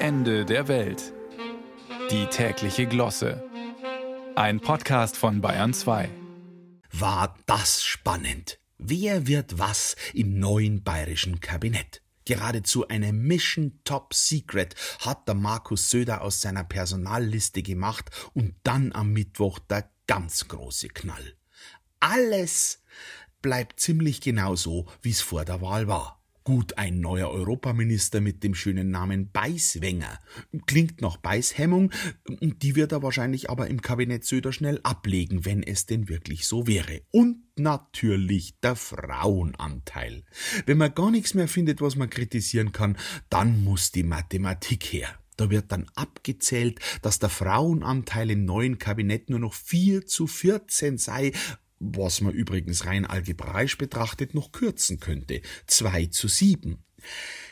Ende der Welt. Die tägliche Glosse. Ein Podcast von Bayern 2. War das spannend? Wer wird was im neuen bayerischen Kabinett? Geradezu eine Mission Top Secret hat der Markus Söder aus seiner Personalliste gemacht und dann am Mittwoch der ganz große Knall. Alles bleibt ziemlich genau so, wie es vor der Wahl war. Gut, ein neuer Europaminister mit dem schönen Namen Beißwenger. Klingt nach Beißhemmung, die wird er wahrscheinlich aber im Kabinett Söder schnell ablegen, wenn es denn wirklich so wäre. Und natürlich der Frauenanteil. Wenn man gar nichts mehr findet, was man kritisieren kann, dann muss die Mathematik her. Da wird dann abgezählt, dass der Frauenanteil im neuen Kabinett nur noch 4 zu 14 sei, was man übrigens rein algebraisch betrachtet noch kürzen könnte. Zwei zu sieben.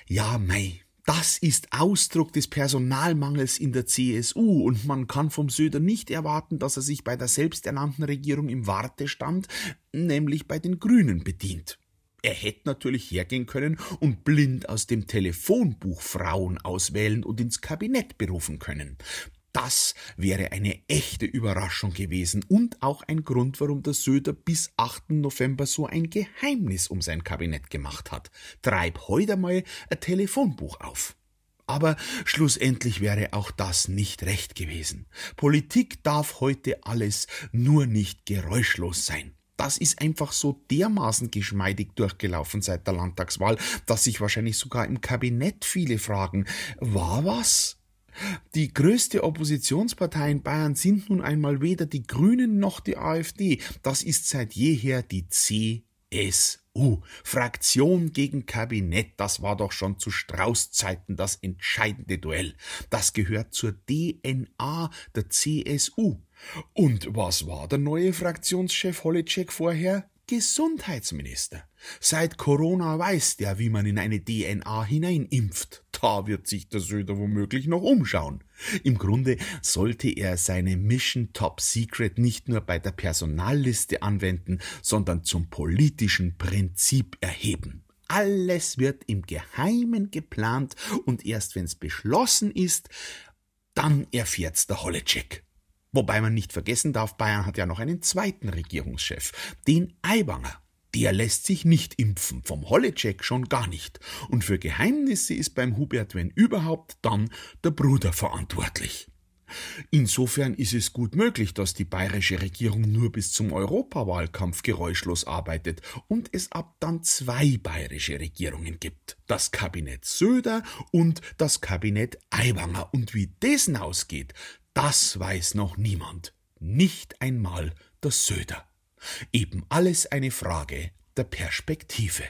Ja, mei, das ist Ausdruck des Personalmangels in der CSU und man kann vom Söder nicht erwarten, dass er sich bei der selbsternannten Regierung im Wartestand, nämlich bei den Grünen, bedient. Er hätte natürlich hergehen können und blind aus dem Telefonbuch Frauen auswählen und ins Kabinett berufen können. Das wäre eine echte Überraschung gewesen und auch ein Grund, warum der Söder bis 8. November so ein Geheimnis um sein Kabinett gemacht hat. Treib heute mal ein Telefonbuch auf. Aber schlussendlich wäre auch das nicht recht gewesen. Politik darf heute alles, nur nicht geräuschlos sein. Das ist einfach so dermaßen geschmeidig durchgelaufen seit der Landtagswahl, dass sich wahrscheinlich sogar im Kabinett viele fragen, war was? Die größte Oppositionspartei in Bayern sind nun einmal weder die Grünen noch die AfD. Das ist seit jeher die CSU. Fraktion gegen Kabinett, das war doch schon zu Strauß-Zeiten das entscheidende Duell. Das gehört zur DNA der CSU. Und was war der neue Fraktionschef Holleczek vorher? Gesundheitsminister. Seit Corona weiß der, wie man in eine DNA hineinimpft. Da wird sich der Söder womöglich noch umschauen. Im Grunde sollte er seine Mission Top Secret nicht nur bei der Personalliste anwenden, sondern zum politischen Prinzip erheben. Alles wird im Geheimen geplant und erst wenn's beschlossen ist, dann erfährt's der Holleczek. Wobei man nicht vergessen darf, Bayern hat ja noch einen zweiten Regierungschef, den Aiwanger. Der lässt sich nicht impfen, vom Holleczek schon gar nicht. Und für Geheimnisse ist beim Hubert, wenn überhaupt, dann der Bruder verantwortlich. Insofern ist es gut möglich, dass die bayerische Regierung nur bis zum Europawahlkampf geräuschlos arbeitet und es ab dann zwei bayerische Regierungen gibt. Das Kabinett Söder und das Kabinett Aiwanger. Und wie dessen ausgeht, das weiß noch niemand, nicht einmal der Söder. Eben alles eine Frage der Perspektive.